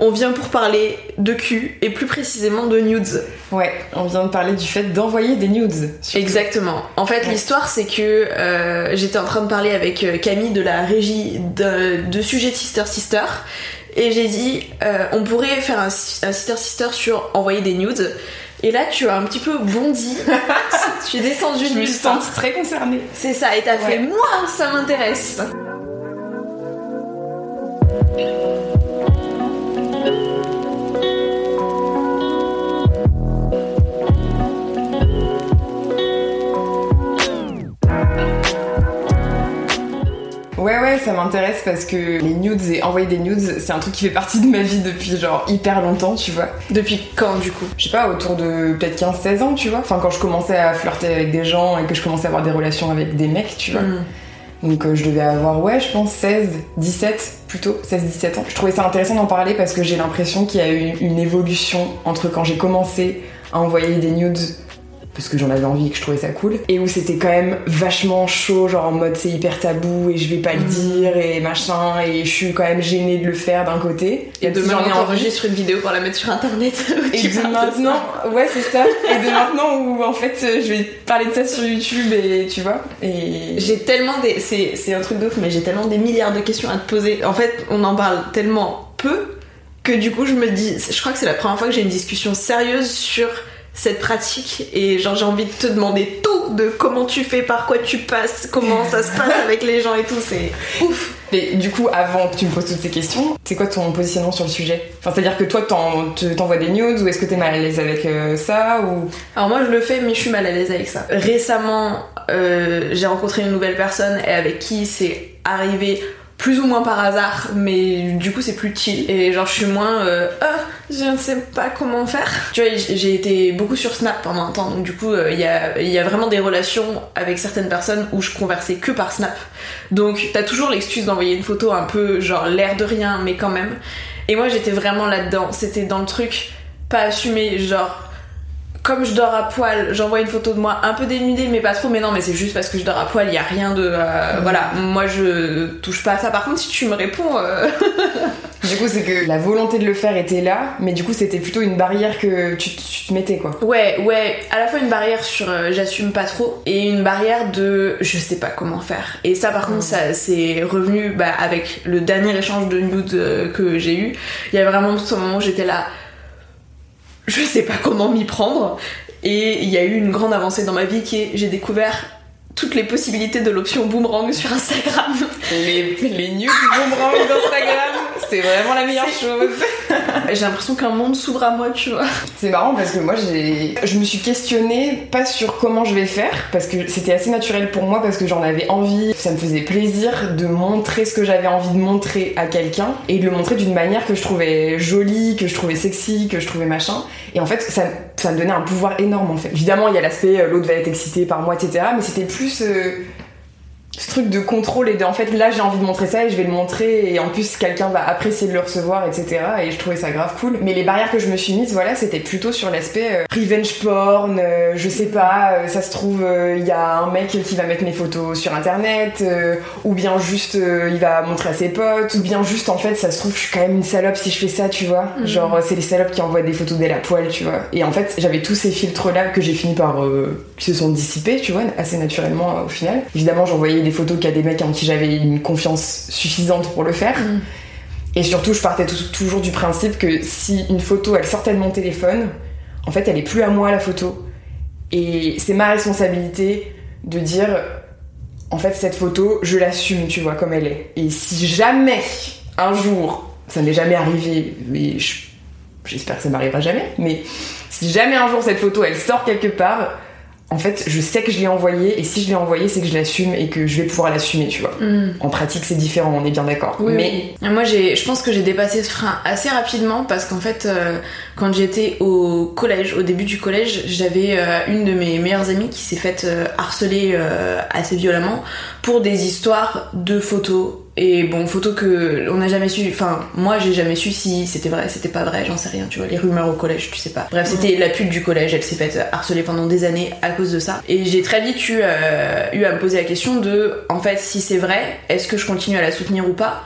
On vient pour parler de cul et plus précisément de nudes. Ouais, on vient de parler du fait d'envoyer des nudes. surtout. Exactement. En fait, Ouais. l'histoire, c'est que euh, j'étais en train de parler avec euh, Camille de la régie de, de sujet de Sister Sister. Et j'ai dit, euh, on pourrait faire un, un Sister Sister sur envoyer des nudes. Et là, tu as un petit peu bondi. tu es descendu Je me sentie très concernée. C'est ça, et t'as fait, moi, ça m'intéresse. Ouais, ouais, ça m'intéresse parce que les nudes et envoyer des nudes, c'est un truc qui fait partie de ma vie depuis genre hyper longtemps, tu vois. Depuis quand, du coup? Je sais pas, autour de peut-être 15-16 ans, tu vois. Enfin, quand je commençais à flirter avec des gens et que je commençais à avoir des relations avec des mecs, tu vois. Mm. Donc euh, je devais avoir, ouais, je pense 16, 17 plutôt, 16-17 ans. Je trouvais ça intéressant d'en parler parce que j'ai l'impression qu'il y a eu une évolution entre quand j'ai commencé à envoyer des nudes parce que j'en avais envie et que je trouvais ça cool, et où c'était quand même vachement chaud, genre en mode c'est hyper tabou et je vais pas le Mhm. dire et machin, et je suis quand même gênée de le faire d'un côté. Et même de si j'en ai t'enregistres une vidéo pour la mettre sur internet. Et de maintenant, ouais, c'est ça. Et de maintenant où en fait euh, je vais parler de ça sur YouTube et tu vois. Et J'ai tellement des. C'est c'est un truc de ouf, mais j'ai tellement des milliards de questions à te poser. En fait, on en parle tellement peu que du coup, je me dis. Je crois que c'est la première fois que j'ai une discussion sérieuse sur cette pratique et genre j'ai envie de te demander tout de comment tu fais, par quoi tu passes, comment ça se passe avec les gens et tout, c'est ouf. Mais du coup, avant que tu me poses toutes ces questions, c'est quoi ton positionnement sur le sujet? Enfin, c'est-à-dire que toi, t'en- te- t'envoies des nudes ou est-ce que t'es mal à l'aise avec euh, ça ou? Alors moi je le fais mais je suis mal à l'aise avec ça. Récemment euh, j'ai rencontré une nouvelle personne et avec qui c'est arrivé plus ou moins par hasard mais du coup c'est plus chill et genre je suis moins euh, ah je ne sais pas comment faire. Tu vois j'ai été beaucoup sur Snap pendant un temps donc du coup euh, il y, a, y a vraiment des relations avec certaines personnes où je conversais que par Snap. Donc t'as toujours l'excuse d'envoyer une photo un peu genre l'air de rien mais quand même. Et moi j'étais vraiment là-dedans, c'était dans le truc pas assumé genre comme je dors à poil, j'envoie une photo de moi un peu dénudée, mais pas trop. Mais non, mais c'est juste parce que je dors à poil, il y a rien de. euh, Voilà, moi je touche pas à ça. Par contre, si tu me réponds. euh, Du coup, c'est que la volonté de le faire était là, mais du coup, c'était plutôt une barrière que tu, tu te mettais quoi. Ouais, ouais, à la fois une barrière sur euh, j'assume pas trop et une barrière de je sais pas comment faire. Et ça, par contre, ça c'est revenu bah, avec le dernier échange de nudes que j'ai eu. Il y a vraiment ce moment où j'étais là, je sais pas comment m'y prendre. Et il y a eu une grande avancée dans ma vie qui est j'ai découvert toutes les possibilités de l'option boomerang sur Instagram. Les, les nudes boomerang d'Instagram, c'est vraiment la meilleure chose. J'ai l'impression qu'un monde s'ouvre à moi, tu vois. C'est marrant parce que moi j'ai je me suis questionnée pas sur comment je vais faire parce que c'était assez naturel pour moi parce que j'en avais envie, ça me faisait plaisir de montrer ce que j'avais envie de montrer à quelqu'un et de le montrer d'une manière que je trouvais jolie, que je trouvais sexy, que je trouvais machin et en fait ça, ça me donnait un pouvoir énorme en fait. Évidemment, il y a l'aspect euh, l'autre va être excité par moi etc. mais c'était plus euh, ce truc de contrôle et de en fait là j'ai envie de montrer ça et je vais le montrer et en plus quelqu'un va apprécier de le recevoir etc et je trouvais ça grave cool. Mais les barrières que je me suis mise voilà c'était plutôt sur l'aspect euh, revenge porn euh, je sais pas euh, ça se trouve il y a un mec qui va mettre mes photos sur internet ou bien juste il va montrer à ses potes ou bien juste en fait ça se trouve je suis quand même une salope si je fais ça tu vois. Mhm. genre c'est les salopes qui envoient des photos d'elle à poil tu vois. Et en fait j'avais tous ces filtres là que j'ai fini par qui se sont dissipés tu vois assez naturellement au final. Évidemment j'envoyais des photos qu'à des mecs en qui j'avais une confiance suffisante pour le faire. Mhm. et surtout je partais tou- toujours du principe que si une photo elle sortait de mon téléphone en fait elle est plus à moi la photo. Et c'est ma responsabilité de dire en fait cette photo je l'assume tu vois comme elle est. Et si jamais un jour ça n'est jamais arrivé mais je- j'espère que ça m'arrivera jamais mais si jamais un jour cette photo elle sort quelque part en fait, je sais que je l'ai envoyé et si je l'ai envoyé, c'est que je l'assume et que je vais pouvoir l'assumer, tu vois. Mm. En pratique, c'est différent, on est bien d'accord. Oui, mais oui. Moi, j'ai, je pense que j'ai dépassé ce frein assez rapidement parce qu'en fait, euh, quand j'étais au collège, au début du collège, j'avais euh, une de mes meilleures amies qui s'est faite euh, harceler assez violemment pour des histoires de photos. Et bon, photos que on n'a jamais su. Enfin, moi, j'ai jamais su si c'était vrai, c'était pas vrai, j'en sais rien. Tu vois, les rumeurs au collège, tu sais pas. Bref, c'était la pute du collège. Elle s'est faite harceler pendant des années à cause de ça. Et j'ai très vite eu, euh, eu à me poser la question de, en fait, si c'est vrai, est-ce que je continue à la soutenir ou pas?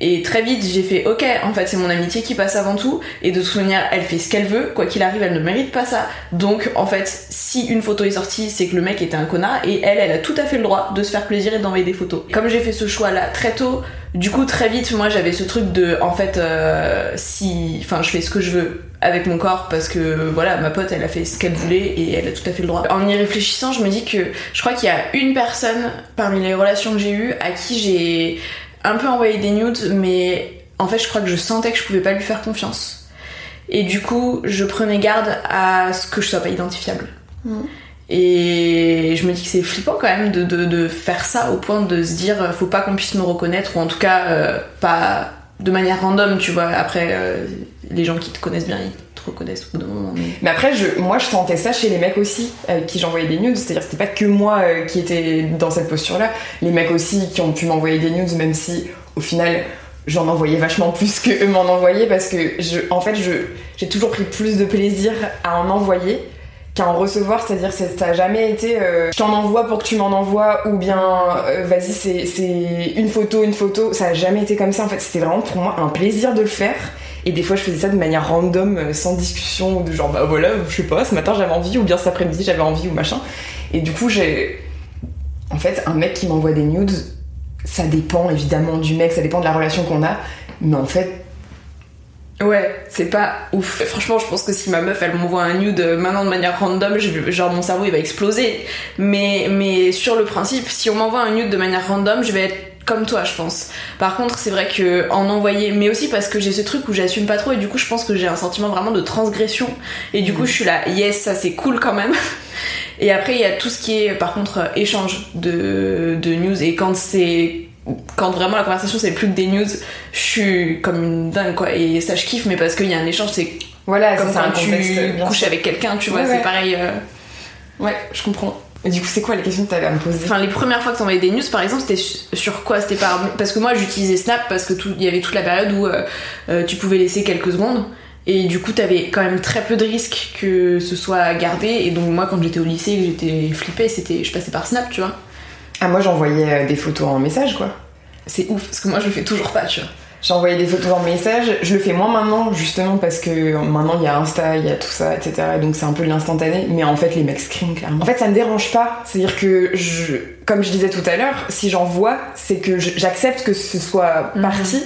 Et très vite, j'ai fait OK, en fait, c'est mon amitié qui passe avant tout. Et de toute manière, elle fait ce qu'elle veut. Quoi qu'il arrive, elle ne mérite pas ça. Donc, en fait, si une photo est sortie, c'est que le mec était un connard. Et elle, elle a tout à fait le droit de se faire plaisir et d'envoyer des photos. Comme j'ai fait ce choix-là très tôt, du coup, très vite, moi, j'avais ce truc de, en fait, euh, si. Enfin, je fais ce que je veux avec mon corps parce que voilà ma pote elle a fait ce qu'elle voulait et elle a tout à fait le droit. En y réfléchissant je me dis que je crois qu'il y a une personne parmi les relations que j'ai eues à qui j'ai un peu envoyé des nudes, mais en fait, je crois que je sentais que je pouvais pas lui faire confiance. Et du coup, je prenais garde à ce que je sois pas identifiable. Et je me dis que c'est flippant quand même de, de- de faire ça au point de se dire euh, faut pas qu'on puisse me reconnaître, ou en tout cas euh, pas de manière random, tu vois. Après, euh, les gens qui te connaissent bien, ils au bout d'un moment. Mais... Après, je, moi, je sentais ça chez les mecs aussi, avec qui j'envoyais des nudes. C'est-à-dire, c'était pas que moi euh, qui était dans cette posture-là. Les mecs aussi qui ont pu m'envoyer des nudes, même si, au final, j'en envoyais vachement plus que eux m'en envoyaient, parce que, je, en fait, j'ai toujours pris plus de plaisir à en envoyer qu'à en recevoir. C'est-à-dire, c'est- ça a jamais été euh, je t'en envoie pour que tu m'en envoies, ou bien euh, vas-y, c'est, une photo, une photo. Ça a jamais été comme ça. En fait, c'était vraiment pour moi un plaisir de le faire. Et des fois, je faisais ça de manière random, euh, sans discussion, ou de genre, bah voilà, je sais pas, ce matin j'avais envie, ou bien cet après-midi j'avais envie, ou machin. Et du coup, j'ai. En fait, un mec qui m'envoie des nudes, ça dépend évidemment du mec, ça dépend de la relation qu'on a, mais en fait, Ouais, c'est pas ouf. Franchement, je pense que si ma meuf elle m'envoie un nude euh, maintenant de manière random, je genre mon cerveau il va exploser. Mais, mais sur le principe, si on m'envoie un nude de manière random, je vais être comme toi, je pense. Par contre, c'est vrai que en envoyer, mais aussi parce que j'ai ce truc où j'assume pas trop et du coup, je pense que j'ai un sentiment vraiment de transgression. Et du coup, je suis là, yes, ça c'est cool quand même. Et après, il y a tout ce qui est, par contre, euh, échange de, de news. Et quand c'est. Quand vraiment la conversation c'est plus que des news, je suis comme une dingue quoi. Et ça, je kiffe, mais parce qu'il y a un échange, c'est voilà, comme quand tu couches avec quelqu'un, tu vois, Ouais, c'est ouais. pareil. euh. Ouais, je comprends. Et du coup, c'est quoi les questions que t'avais à me poser? Enfin, les premières fois que t'envoyais des news, par exemple, c'était su- sur quoi? C'était par. Parce que moi, j'utilisais Snap parce que tout- il y avait toute la période où euh, euh, tu pouvais laisser quelques secondes. Et du coup, t'avais quand même très peu de risques que ce soit gardé. Et donc, moi, quand j'étais au lycée et que j'étais flippée, c'était, je passais par Snap, tu vois. Ah, moi j'envoyais euh, des photos en message, quoi. C'est ouf, parce que moi, je le fais toujours pas, tu vois. J'ai envoyé des photos en message. Je le fais moins maintenant, justement, parce que maintenant il y a Insta, il y a tout ça, etc. Et donc c'est un peu de l'instantané. Mais en fait, les mecs screen, clairement. En fait, ça me dérange pas. C'est-à-dire que, je, comme je disais tout à l'heure, si j'en vois, c'est que j'accepte que ce soit Mhm. parti.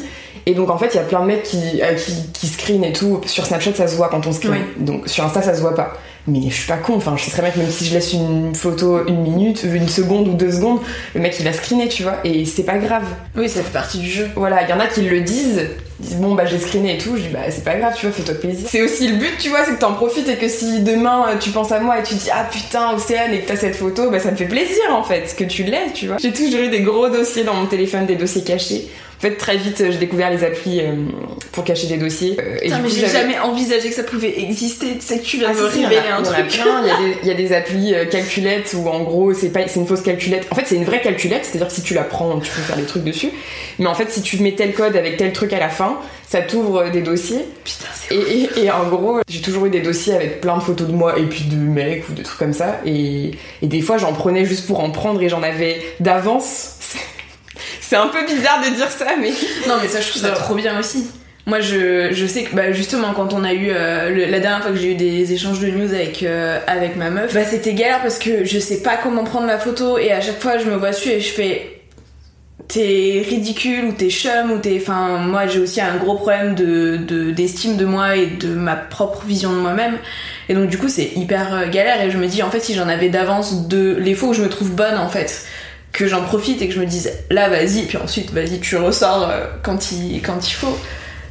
Et donc en fait, il y a plein de mecs qui, euh, qui, qui screen et tout. Sur Snapchat, ça se voit quand on screen. Oui. Donc sur Insta, ça se voit pas. Mais je suis pas con. Enfin, je sais très bien que même si je laisse une photo une minute, une seconde ou deux secondes, le mec il va screener, tu vois. Et c'est pas grave. Oui, ça fait partie du jeu. Voilà, il y en a qui le disent, ils disent bon bah j'ai screené et tout, je dis bah c'est pas grave, tu vois, fais-toi plaisir. C'est aussi le but, tu vois, c'est que t'en profites et que si demain euh, tu penses à moi et tu dis ah putain Océane et que t'as cette photo, bah ça me fait plaisir en fait, que tu l'aies, tu vois. J'ai toujours eu des gros dossiers dans mon téléphone, des dossiers cachés. En fait, très vite, euh, j'ai découvert les applis euh, pour cacher des dossiers. euh, et mais j'ai jamais envisagé que ça pouvait exister. Tu sais que tu viens ah, de révéler un truc. Il y a des- applis euh, calculettes où en gros c'est pas c'est une fausse calculette. En fait c'est une vraie calculette, c'est-à-dire que si tu la prends tu peux faire des trucs dessus. Mais en fait si tu mets tel code avec tel truc à la fin, ça t'ouvre des dossiers. Putain, c'est Et, et- et en gros j'ai toujours eu des dossiers avec plein de photos de moi et puis de mecs ou de trucs comme ça. Et, et des fois j'en prenais juste pour en prendre et j'en avais d'avance. C'est un peu bizarre de dire ça mais Non, mais ça, je trouve ça trop bien aussi. Moi, je, je sais que bah, justement, quand on a eu euh, le- la dernière fois que j'ai eu des échanges de news avec, euh, avec ma meuf, bah, c'était galère parce que je sais pas comment prendre la photo et à chaque fois, je me vois dessus et je fais t'es ridicule ou t'es chum ou t'es. Enfin, moi, j'ai aussi un gros problème de de- d'estime de, moi et de ma propre vision de moi-même. Et donc, du coup, c'est hyper euh, galère et je me dis, en fait, si j'en avais d'avance de les fois où je me trouve bonne, en fait que j'en profite et que je me dise là vas-y puis ensuite vas-y tu ressors euh, quand il quand il faut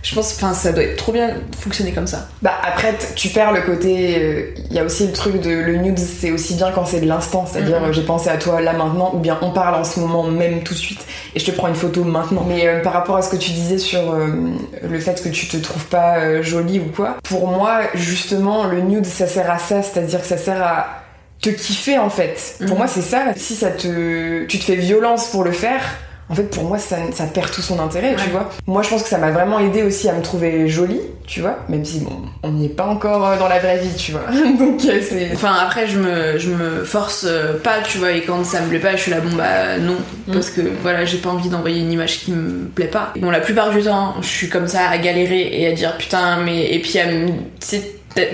Je pense, enfin, ça doit être trop bien fonctionner comme ça. Bah après, tu perds le côté. Il y a aussi le truc de le nude, c'est aussi bien quand c'est de l'instant, c'est-à-dire Mhm. euh, j'ai pensé à toi là maintenant, ou bien on parle en ce moment même tout de suite, et je te prends une photo maintenant. Mais euh, par rapport à ce que tu disais sur euh, le fait que tu te trouves pas euh, jolie ou quoi, pour moi, justement, le nude, ça sert à ça, c'est-à-dire que ça sert à te kiffer en fait. Pour Mhm. moi, c'est ça. Si ça te, tu te fais violence pour le faire. En fait, pour moi, ça, ça perd tout son intérêt, tu vois. Moi, je pense que ça m'a vraiment aidé aussi à me trouver jolie, tu vois. Même si, bon, on n'y est pas encore euh, dans la vraie vie, tu vois. Donc, euh, c'est. Enfin, après, je me, je me force euh, pas, tu vois, et quand ça me plaît pas, je suis là, bon bah non, Mm. parce que voilà, j'ai pas envie d'envoyer une image qui me plaît pas. Bon, la plupart du temps, je suis comme ça à galérer et à dire putain, mais. Et puis à me.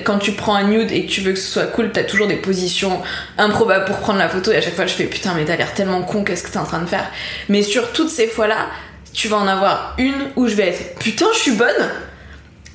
Quand tu prends un nude et que tu veux que ce soit cool, t'as toujours des positions improbables pour prendre la photo et à chaque fois je fais putain mais t'as l'air tellement con, qu'est-ce que t'es en train de faire? Mais sur toutes ces fois-là, tu vas en avoir une où je vais être putain je suis bonne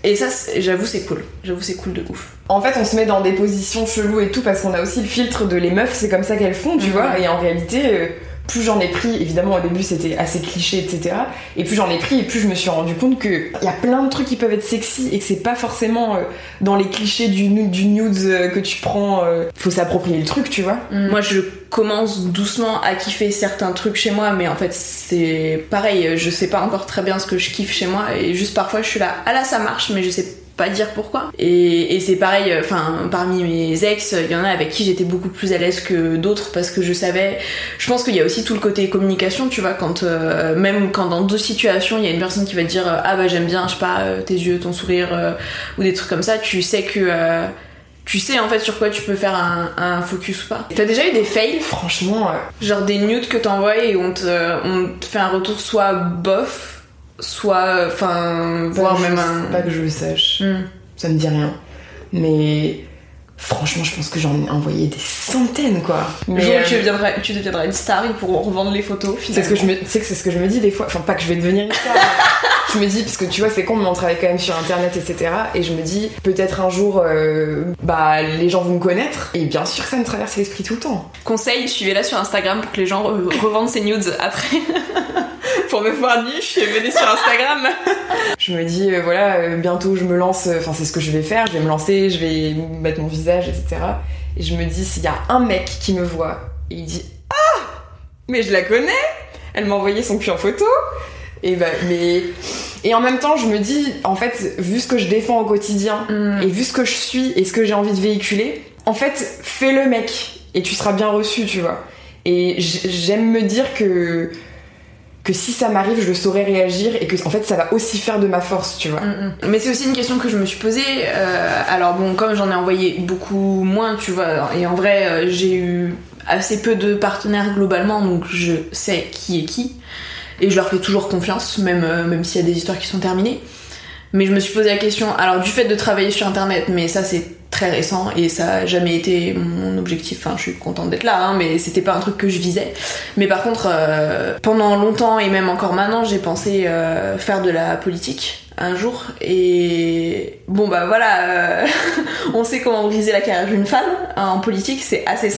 et ça j'avoue c'est cool, j'avoue c'est cool de ouf. En fait, on se met dans des positions cheloues et tout parce qu'on a aussi le filtre de les meufs, c'est comme ça qu'elles font, tu Mhm. vois? Et en réalité, euh, plus j'en ai pris, évidemment au début c'était assez cliché, etc. Et plus j'en ai pris et plus je me suis rendu compte que il y a plein de trucs qui peuvent être sexy et que c'est pas forcément euh, dans les clichés du, du nude euh, que tu prends. euh, faut s'approprier le truc, tu vois. Moi, je commence doucement à kiffer certains trucs chez moi, mais en fait, c'est pareil, je sais pas encore très bien ce que je kiffe chez moi, et juste parfois, je suis là, ah là, ça marche, mais je sais pas dire pourquoi. Et, et c'est pareil, enfin, parmi mes ex, il y en a avec qui j'étais beaucoup plus à l'aise que d'autres parce que je savais. Je pense qu'il y a aussi tout le côté communication, tu vois, quand euh, même quand dans deux situations, il y a une personne qui va te dire, euh, ah bah j'aime bien, je sais pas, euh, tes yeux, ton sourire, euh, ou des trucs comme ça, tu sais que. euh, tu sais en fait sur quoi tu peux faire un, un focus ou pas. T'as déjà eu des fails? Franchement, euh, Genre des nudes que t'envoies et on te, on te fait un retour soit bof, soit. Enfin, voire même un. pas que je le sache. Hmm. Ça me dit rien. Mais franchement, je pense que j'en ai envoyé des centaines, quoi. Mais jour euh, tu deviendras, tu deviendras une star, ils pourront revendre les photos. C'est ce que je me, tu sais que c'est ce que je me dis des fois. Enfin, pas que je vais devenir une star. je me dis parce que tu vois, c'est con, mais on travaille quand même sur Internet, etc. Et je me dis peut-être un jour, euh, bah, les gens vont me connaître. Et bien sûr que ça me traverse l'esprit tout le temps. Conseil, suivez-la sur Instagram pour que les gens re- revendent ses nudes après. pour me voir nu, venez sur Instagram. Je me dis euh, voilà, euh, bientôt je me lance. euh, Enfin, c'est ce que je vais faire. Je vais me lancer, je vais mettre mon visage, etc. Et je me dis s'il y a un mec qui me voit et il dit ah, mais je la connais. Elle m'a envoyé son cul en photo. Et bah, mais et en même temps, je me dis en fait, vu ce que je défends au quotidien. Mm. Et vu ce que je suis et ce que j'ai envie de véhiculer, en fait, fais-le mec et tu seras bien reçu, tu vois. Et j'aime me dire que que si ça m'arrive, je saurais réagir et que en fait ça va aussi faire de ma force, tu vois. Mm, mm. Mais c'est aussi une question que je me suis posée. euh, alors bon, comme j'en ai envoyé beaucoup moins, tu vois, et en vrai, euh, j'ai eu assez peu de partenaires globalement, donc je sais qui est qui. Et je leur fais toujours confiance, même, euh, même s'il y a des histoires qui sont terminées. Mais je me suis posé la question, alors du fait de travailler sur internet, mais ça c'est très récent et ça a jamais été mon objectif, enfin je suis contente d'être là, hein, mais c'était pas un truc que je visais. Mais par contre, euh, pendant longtemps et même encore maintenant, j'ai pensé euh, faire de la politique un jour. Et bon bah voilà, euh, on sait comment briser la carrière d'une femme en politique, c'est assez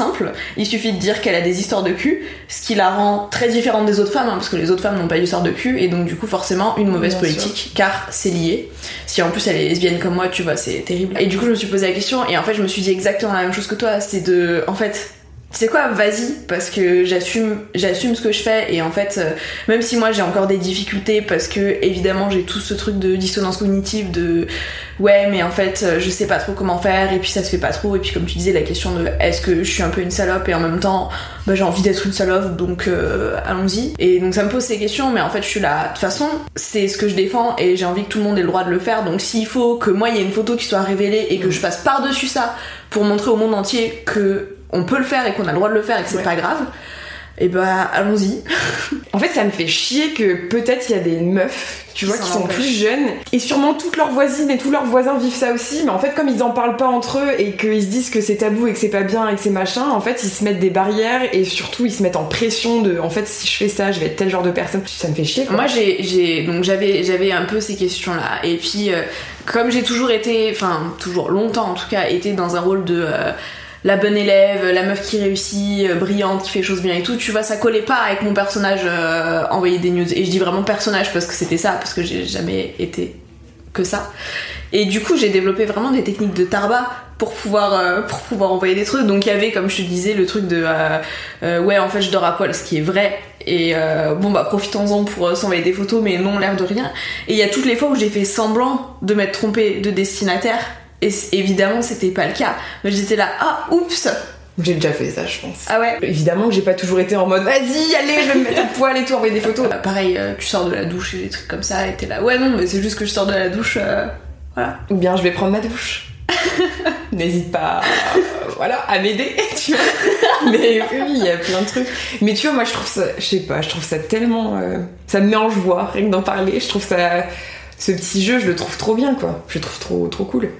Simple. Il suffit de dire qu'elle a des histoires de cul, ce qui la rend très différente des autres femmes, hein, parce que les autres femmes n'ont pas d'histoire de cul, et donc du coup forcément une mauvaise Bien politique, car c'est lié. Si en plus elle est lesbienne comme moi, tu vois, c'est terrible. Et du coup je me suis posé la question, et en fait je me suis dit exactement la même chose que toi, c'est de... En fait... Tu sais quoi, vas-y, parce que j'assume, j'assume ce que je fais et en fait, euh, même si moi j'ai encore des difficultés parce que évidemment j'ai tout ce truc de dissonance cognitive de ouais mais en fait euh, je sais pas trop comment faire et puis ça se fait pas trop et puis comme tu disais la question de est-ce que je suis un peu une salope et en même temps bah, j'ai envie d'être une salope donc euh, allons-y. Et donc ça me pose ces questions mais en fait je suis là. De toute façon c'est ce que je défends et j'ai envie que tout le monde ait le droit de le faire donc s'il faut que moi il y ait une photo qui soit révélée et que je passe par dessus ça pour montrer au monde entier que on peut le faire et qu'on a le droit de le faire et que c'est Ouais. pas grave Et bah allons-y. En fait, ça me fait chier que peut-être il y a des meufs, tu vois, qui sont plus jeunes, et sûrement toutes leurs voisines et tous leurs voisins vivent ça aussi, mais en fait, comme ils en parlent pas entre eux et qu'ils se disent que c'est tabou et que c'est pas bien et que c'est machin, en fait, ils se mettent des barrières et surtout ils se mettent en pression de, en fait, si je fais ça, je vais être tel genre de personne. Ça me fait chier. Quoi. Moi j'ai j'ai donc j'avais j'avais un peu ces questions là et puis euh, comme j'ai toujours été enfin toujours longtemps en tout cas été dans un rôle de euh, la bonne élève, la meuf qui réussit, euh, brillante, qui fait choses bien et tout, tu vois, ça collait pas avec mon personnage euh, envoyer des news. Et je dis vraiment personnage parce que c'était ça, parce que j'ai jamais été que ça. Et du coup, j'ai développé vraiment des techniques de tarba pour pouvoir, euh, envoyer des trucs. Donc il y avait, comme je te disais, le truc de ouais, en fait, je dors à poil, ce qui est vrai. Et bon, bah profitons-en pour s'envoyer des photos, mais non, l'air de rien. Et il y a toutes les fois où j'ai fait semblant de m'être trompée de destinataire. Et évidemment, c'était pas le cas. Mais j'étais là, ah, oups J'ai déjà fait ça, je pense. Ah ouais Évidemment que j'ai pas toujours été en mode vas-y, allez, je vais me mettre à poil et tout, envoyer des photos. Bah, pareil, euh, tu sors de la douche et des trucs comme ça, et t'es là, ouais, non, mais c'est juste que je sors de la douche, euh, voilà. Ou bien je vais prendre ma douche. N'hésite pas euh, voilà, à m'aider, tu vois. Mais oui, il y a plein de trucs. Mais tu vois, moi je trouve ça, je sais pas, je trouve ça tellement. ça me met en joie, rien que d'en parler. Je trouve ça. Ce petit jeu, je le trouve trop bien, quoi. Je le trouve trop, trop cool.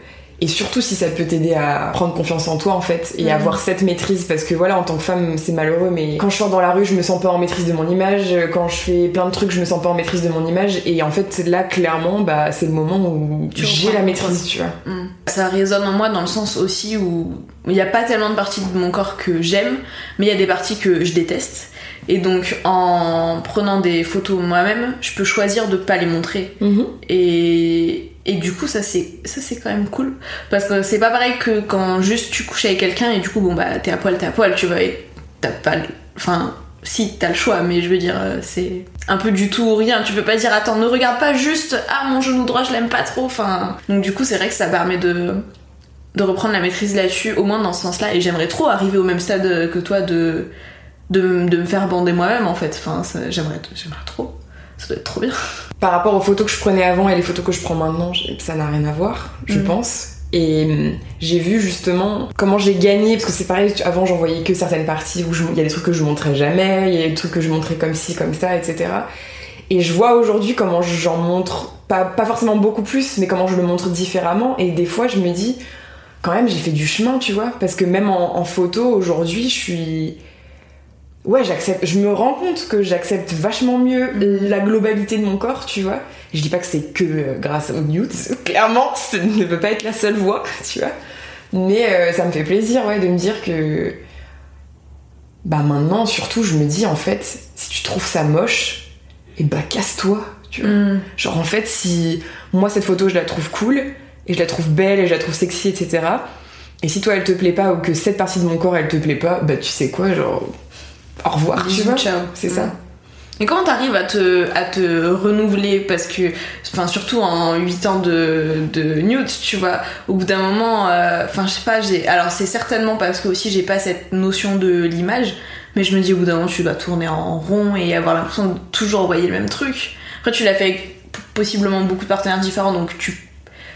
Et surtout si ça peut t'aider à prendre confiance en toi en fait et Mhm. avoir cette maîtrise parce que voilà en tant que femme c'est malheureux mais quand je sors dans la rue je me sens pas en maîtrise de mon image quand je fais plein de trucs je me sens pas en maîtrise de mon image et en fait là clairement bah c'est le moment où j'ai la maîtrise tu vois Mm. Ça résonne en moi dans le sens aussi où il n'y a pas tellement de parties de mon corps que j'aime, mais il y a des parties que je déteste. Et donc en prenant des photos moi-même, je peux choisir de pas les montrer. Mhm. Et, et du coup, ça c'est ça c'est quand même cool. Parce que c'est pas pareil que quand juste tu couches avec quelqu'un et du coup, bon bah t'es à poil, t'es à poil, tu vois, et t'as pas. le- Enfin, si t'as le choix, mais je veux dire, euh, c'est un peu du tout ou rien. Tu peux pas dire, attends, ne regarde pas juste, ah mon genou droit, je l'aime pas trop. Enfin, donc du coup, c'est vrai que ça permet de de reprendre la maîtrise là-dessus, au moins dans ce sens-là. Et j'aimerais trop arriver au même stade que toi de de, me faire bander moi-même en fait. Enfin, j'aimerais j'aimerais trop. Ça doit être trop bien. par rapport aux photos que je prenais avant et les photos que je prends maintenant ça n'a rien à voir je Mhm. pense et hum, j'ai vu justement comment j'ai gagné parce que c'est pareil avant j'en voyais que certaines parties où il y a des trucs que je montrais jamais il y a des trucs que je montrais comme ci comme ça etc et je vois aujourd'hui comment j'en montre pas, pas forcément beaucoup plus mais comment je le montre différemment et des fois je me dis quand même j'ai fait du chemin tu vois parce que même en, en photo aujourd'hui je suis ouais j'accepte. Je me rends compte que j'accepte vachement mieux la globalité de mon corps tu vois. Je dis pas que c'est que euh, grâce aux nudes. Clairement ce ne peut pas être la seule voie tu vois. Mais euh, ça me fait plaisir ouais de me dire que bah maintenant surtout je me dis en fait si tu trouves ça moche et bah casse-toi tu vois. Genre en fait, si moi cette photo je la trouve cool et je la trouve belle et je la trouve sexy, etc. Et si toi elle te plaît pas ou que cette partie de mon corps elle te plaît pas, bah tu sais quoi, genre au revoir, tu vois. ciao. C'est ça. Mm. Et comment t'arrives à te, à te renouveler? Parce que, enfin, surtout en 8 ans de, de nude, tu vois, au bout d'un moment, euh, enfin, je sais pas, j'ai. Alors, c'est certainement parce que aussi j'ai pas cette notion de l'image, mais je me dis au bout d'un moment, tu dois tourner en rond et avoir l'impression de toujours envoyer le même truc. Après, tu l'as fait avec possiblement beaucoup de partenaires différents, donc tu.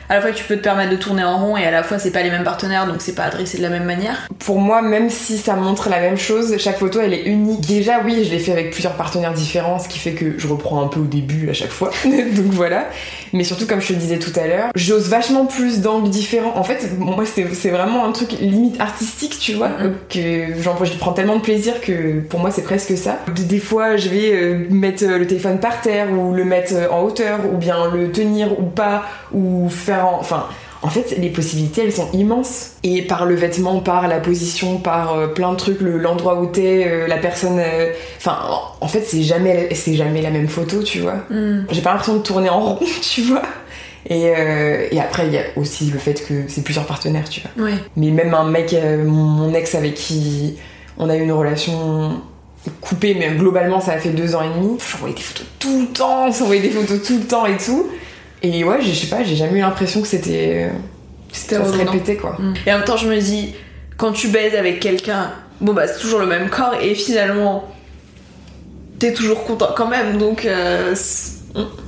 À la fois, tu peux te permettre de tourner en rond et à la fois, c'est pas les mêmes partenaires, donc c'est pas adressé de la même manière. Pour moi, même si ça montre la même chose, chaque photo elle est unique. Déjà, oui, je l'ai fait avec plusieurs partenaires différents, ce qui fait que je reprends un peu au début à chaque fois. Donc voilà. Mais surtout, comme je te le disais tout à l'heure, j'ose vachement plus d'angles différents. En fait, moi, c'est vraiment un truc limite artistique, tu vois. Que genre, j'y prends tellement de plaisir que pour moi, c'est presque ça. Des- fois, je vais euh, mettre le téléphone par terre ou le mettre euh, en hauteur ou bien le tenir ou pas ou faire en... Enfin, en fait, les possibilités, elles sont immenses. Et par le vêtement, par la position, par euh, plein de trucs, le- l'endroit où t'es, euh, la personne... euh, Enfin, en- en fait, c'est jamais, c'est jamais la même photo, tu vois. J'ai pas l'impression de tourner en rond, tu vois. Et, et après, il y a aussi le fait que c'est plusieurs partenaires, tu vois. Ouais. Mais même un mec, mon, mon ex avec qui on a eu une relation coupée, mais globalement ça a fait deux ans et demi. J'envoyais des photos tout le temps, on s'envoyait des photos tout le temps et tout. Et ouais, je sais pas, j'ai jamais eu l'impression que c'était. C'était se quoi. Et en même temps, je me dis, quand tu baises avec quelqu'un, bon bah c'est toujours le même corps et finalement, t'es toujours content quand même. Donc, euh,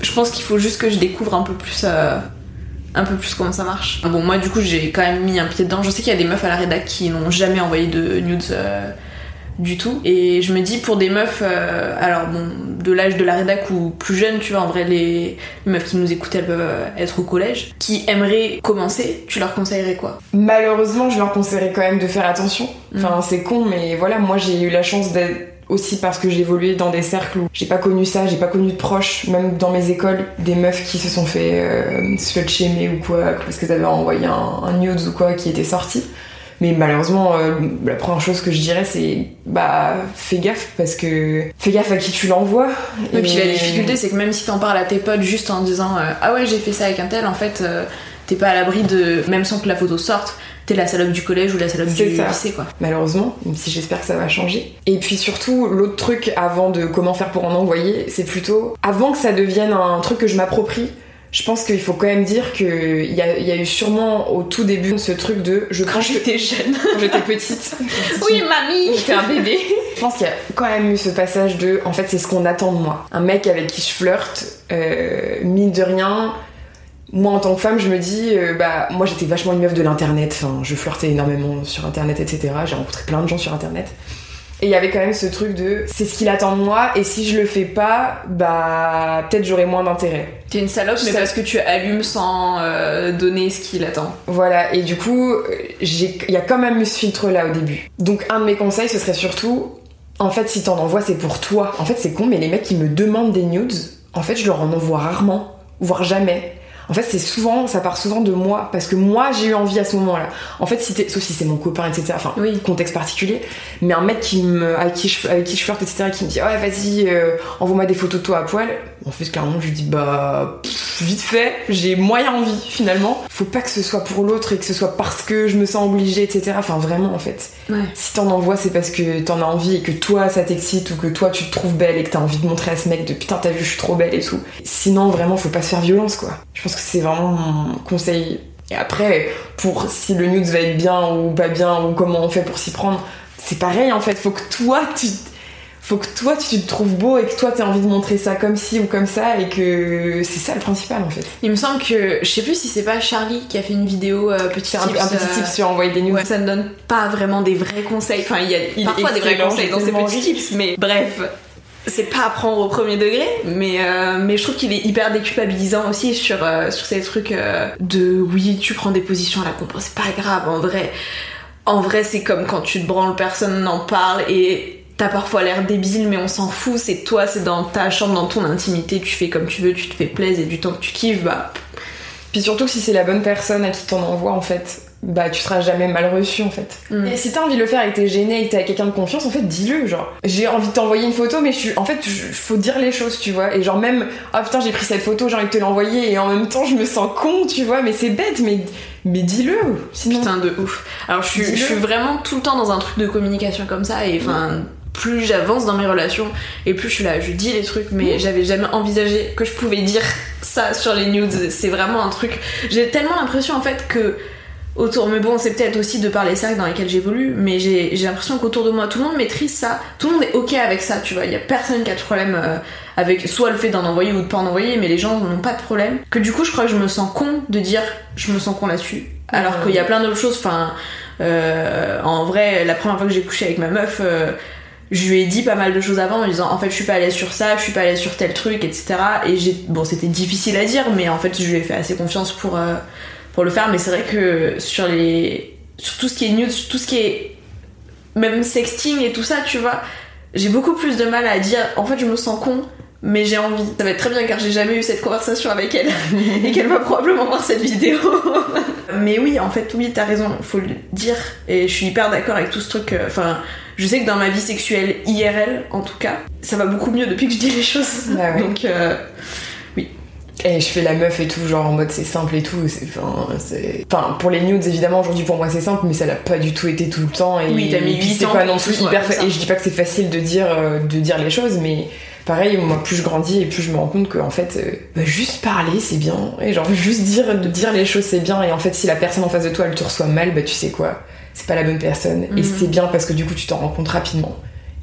je pense qu'il faut juste que je découvre un peu plus. euh, un peu plus comment ça marche. Bon, moi, du coup, j'ai quand même mis un pied dedans. Je sais qu'il y a des meufs à la rédac qui n'ont jamais envoyé de nudes euh, du tout. Et je me dis pour des meufs, euh, alors bon, de l'âge de la rédac ou plus jeune, tu vois, en vrai, les, les meufs qui nous écoutent, elles peuvent être au collège, qui aimeraient commencer, tu leur conseillerais quoi? Malheureusement, je leur conseillerais quand même de faire attention. Enfin, c'est con, mais voilà, moi j'ai eu la chance d'être aussi parce que j'ai évolué dans des cercles où j'ai pas connu ça, j'ai pas connu de proches, même dans mes écoles, des meufs qui se sont fait euh, ou quoi, parce qu'elles avaient envoyé un, un nudes ou quoi qui était sorti. Mais malheureusement, euh, la première chose que je dirais, c'est bah fais gaffe parce que fais gaffe à qui tu l'envoies. Et puis la difficulté, c'est que même si t'en parles à tes potes juste en disant euh, ah ouais j'ai fait ça avec un tel, en fait euh, t'es pas à l'abri de même sans que la photo sorte, t'es la salope du collège ou la salope du ça. lycée quoi. Malheureusement, même si j'espère que ça va changer. Et puis surtout, l'autre truc avant de comment faire pour en envoyer, c'est plutôt avant que ça devienne un truc que je m'approprie. Je pense qu'il faut quand même dire qu'il y a, il y a eu sûrement au tout début ce truc de je Quand j'étais jeune. quand j'étais petite. oui mamie. J'étais un bébé. Je pense qu'il y a quand même eu ce passage de en fait c'est ce qu'on attend de moi. Un mec avec qui je flirte, euh, mine de rien. Moi en tant que femme, je me dis, euh, bah moi j'étais vachement une meuf de l'internet, enfin je flirtais énormément sur internet, etc. J'ai rencontré plein de gens sur internet. Et il y avait quand même ce truc de c'est ce qu'il attend de moi et si je le fais pas, bah peut-être j'aurai moins d'intérêt. T'es une salope, mais parce que tu allumes sans euh, donner ce qu'il attend. Voilà, et du coup, j'ai- il y a quand même eu ce filtre-là au début. Donc, un de mes conseils, ce serait surtout, en fait, si t'en envoies, c'est pour toi. En fait, c'est con, mais les mecs qui me demandent des nudes, en fait, je leur en envoie rarement, voire jamais. En fait, c'est souvent, ça part souvent de moi, parce que moi, j'ai eu envie à ce moment-là. En fait, si t'es- sauf si c'est mon copain, etc. Enfin, Oui. contexte particulier. Mais un mec qui me, avec qui je, avec qui je flirte, etc., qui me dit, ouais, vas-y, euh, envoie-moi des photos de toi à poil. En fait, clairement, je lui dis, bah, pff, vite fait, j'ai moyen envie, finalement. Faut pas que ce soit pour l'autre et que ce soit parce que je me sens obligée, etc. Enfin, vraiment, en fait. Ouais. Si t'en envoies, c'est parce que t'en as envie et que toi, ça t'excite ou que toi, tu te trouves belle et que t'as envie de montrer à ce mec de putain, t'as vu, je suis trop belle et tout. Sinon, vraiment, faut pas se faire violence, quoi. Je pense que c'est vraiment mon conseil. Et après, pour si le nude va être bien ou pas bien ou comment on fait pour s'y prendre, c'est pareil, en fait. Faut que toi, tu faut que toi tu te trouves beau et que toi t'aies envie de montrer ça comme ci ou comme ça et que c'est ça le principal en fait. Il me semble que, je sais plus si c'est pas Charlie qui a fait une vidéo euh, petit un, tips, un petit euh, tip sur envoyer des nudes. Ouais, ça ne donne pas vraiment des vrais conseils. Enfin, il y a Il parfois des vrais conseils dans ces petits tips, mais bref. C'est pas à prendre au premier degré, mais, euh, mais je trouve qu'il est hyper déculpabilisant aussi sur, euh, ces trucs euh, de oui, tu prends des positions à la compo, c'est pas grave en vrai. En vrai, c'est comme quand tu te branles, personne n'en parle et t'as parfois l'air débile, mais on s'en fout, c'est toi, c'est dans ta chambre, dans ton intimité, tu fais comme tu veux, tu te fais plaisir et du temps que tu kiffes, bah Puis surtout si c'est la bonne personne à qui t'en envoie en fait, bah tu seras jamais mal reçu en fait. Mm. Et si t'as envie de le faire et que t'es gêné et que t'es avec quelqu'un de confiance, en fait dis-le genre. J'ai envie de t'envoyer une photo mais je suis... en fait je- faut dire les choses tu vois. Et genre même, ah putain j'ai pris cette photo, j'ai envie de te l'envoyer et en même temps je me sens con tu vois, mais c'est bête mais, mais dis-le. Sinon... Putain de ouf. Alors je suis, je suis vraiment tout le temps dans un truc de communication comme ça et enfin plus j'avance dans mes relations et plus je suis là, je dis les trucs mais j'avais jamais envisagé que je pouvais dire ça sur les nudes. C'est vraiment un truc. J'ai tellement l'impression en fait que autour, mais bon c'est peut-être aussi de par les cercles dans lesquels j'évolue, mais j'ai l'impression qu'autour de moi tout le monde maîtrise ça, tout le monde est ok avec ça, tu vois. Il y a personne qui a de problème euh, avec soit le fait d'en envoyer ou de pas en envoyer, mais les gens n'ont pas de problème. Que du coup je crois que je me sens con de dire je me sens con là-dessus. Alors qu'il y a plein d'autres choses, enfin, euh, en vrai, la première fois que j'ai couché avec ma meuf, euh, je lui ai dit pas mal de choses avant en disant en fait je suis pas à l'aise sur ça, je suis pas à l'aise sur tel truc, etc. Et j'ai, bon, c'était difficile à dire, mais en fait, je lui ai fait assez confiance pour, pour le faire. Mais c'est vrai que sur les, sur tout ce qui est news, sur tout ce qui est même sexting et tout ça, tu vois, j'ai beaucoup plus de mal à dire en fait je me sens con. Mais j'ai envie. Ça va être très bien car j'ai jamais eu cette conversation avec elle et qu'elle va probablement voir cette vidéo. Mais oui, en fait, oui, t'as raison, faut le dire. Et je suis hyper d'accord avec tout ce truc. euh, Enfin, je sais que dans ma vie sexuelle IRL, en tout cas, ça va beaucoup mieux depuis que je dis les choses. Bah ouais. Donc, euh, Et je fais la meuf et tout, genre en mode c'est simple et tout. c'est- Enfin, enfin, pour les nudes, évidemment, aujourd'hui pour moi c'est simple, mais ça l'a pas du tout été tout le temps. Et, Oui, t'as mis et puis huit c'est ans pas non plus hyper fa-. Et je dis pas que c'est facile de dire, euh, de dire les choses, mais pareil, moi plus je grandis et plus je me rends compte que en fait, euh, bah, juste parler c'est bien. Et genre juste dire, de dire les choses c'est bien. Et en fait, si la personne en face de toi elle te reçoit mal, bah tu sais quoi, c'est pas la bonne personne. Et Mhm. c'est bien parce que du coup tu t'en rends compte rapidement.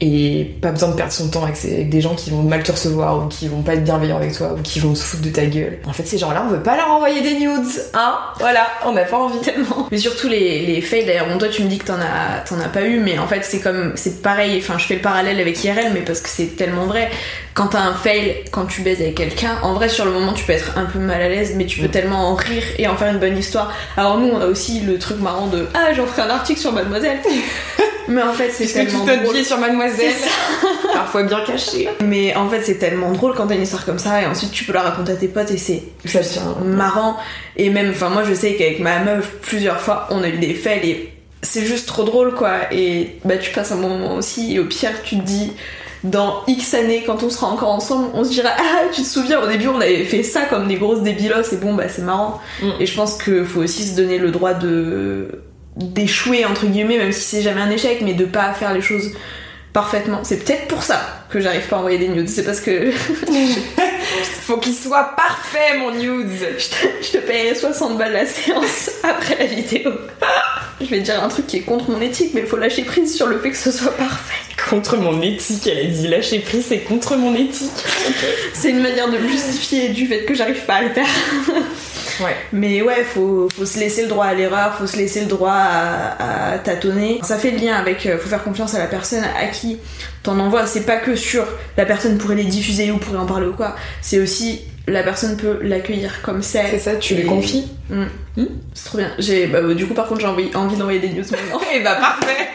Et pas besoin de perdre son temps avec, ces- avec des gens qui vont mal te recevoir ou qui vont pas être bienveillants avec toi ou qui vont se foutre de ta gueule. En fait, ces gens-là, on veut pas leur envoyer des nudes, hein Voilà, on n'a pas envie. tellement. Mais surtout les, les fails, d'ailleurs, bon, toi tu me dis que t'en as, t'en as pas eu, mais en fait c'est comme, c'est pareil, enfin je fais le parallèle avec IRL, mais parce que c'est tellement vrai. Quand t'as un fail, quand tu baises avec quelqu'un, en vrai sur le moment tu peux être un peu mal à l'aise, mais tu peux Mm. tellement en rire et en faire une bonne histoire. Alors nous on a aussi le truc marrant de Ah j'en ferai un article sur Mademoiselle. mais en fait c'est tellement drôle. vie est sur Mademoiselle, parfois bien caché. Mais en fait, c'est tellement drôle quand t'as une histoire comme ça, et ensuite tu peux la raconter à tes potes, et c'est marrant. Et même, enfin, moi je sais qu'avec ma meuf, plusieurs fois, on a eu des fails, et c'est juste trop drôle, quoi. Et bah, tu passes un bon moment aussi, et au pire, tu te dis, dans X années, quand on sera encore ensemble, on se dira, ah, tu te souviens, au début, on avait fait ça comme des grosses débilos, et bon, bah, c'est marrant. Mm. Et je pense qu'il faut aussi se donner le droit de d'échouer entre guillemets même si c'est jamais un échec mais de pas faire les choses parfaitement. C'est peut-être pour ça que j'arrive pas à envoyer des nudes. C'est parce que Faut qu'il soit parfait, mon nudes. je te, je te paye 60 balles la séance après la vidéo. Je vais dire un truc qui est contre mon éthique mais il faut lâcher prise sur le fait que ce soit parfait. Contre mon éthique, elle a dit lâcher prise, c'est contre mon éthique. c'est une manière de me justifier du fait que j'arrive pas à le faire Ouais. Mais ouais, faut, faut se laisser le droit à l'erreur, faut se laisser le droit à, à tâtonner. Ça fait le lien avec, euh, faut faire confiance à la personne à qui t'en envoies. C'est pas que sur la personne pourrait les diffuser ou pourrait en parler ou quoi. C'est aussi la personne peut l'accueillir comme c'est. C'est ça, tu Et- les confies Mm. C'est trop bien. J'ai, bah, du coup, par contre, j'ai envie, envie d'envoyer des news maintenant. Et bah parfait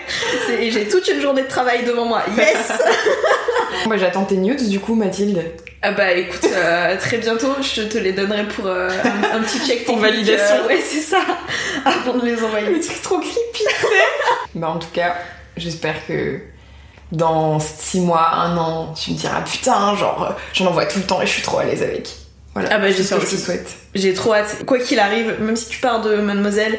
C'est- et j'ai toute une journée de travail devant moi. Yes! Moi j'attends tes nudes du coup, Mathilde. Ah bah écoute, euh, très bientôt, je te les donnerai pour euh, un, un petit check Pour validation. euh, ouais, c'est ça. Avant de les envoyer. Le truc trop creepy, Bah en tout cas, j'espère que dans 6 mois, 1 an, tu me diras putain, genre j'en envoie tout le temps et je suis trop à l'aise avec. Voilà. Ah bah, ce j'espère que je te souhaite. J'ai trop hâte. Quoi qu'il arrive, même si tu pars de Mademoiselle,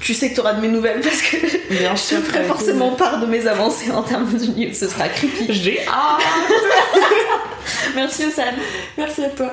tu sais que t'auras de mes nouvelles parce que Bien je sûr, te ferai forcément part de mes avancées en termes de news. Ce sera creepy. J'ai hâte Merci Ossane. Merci à toi.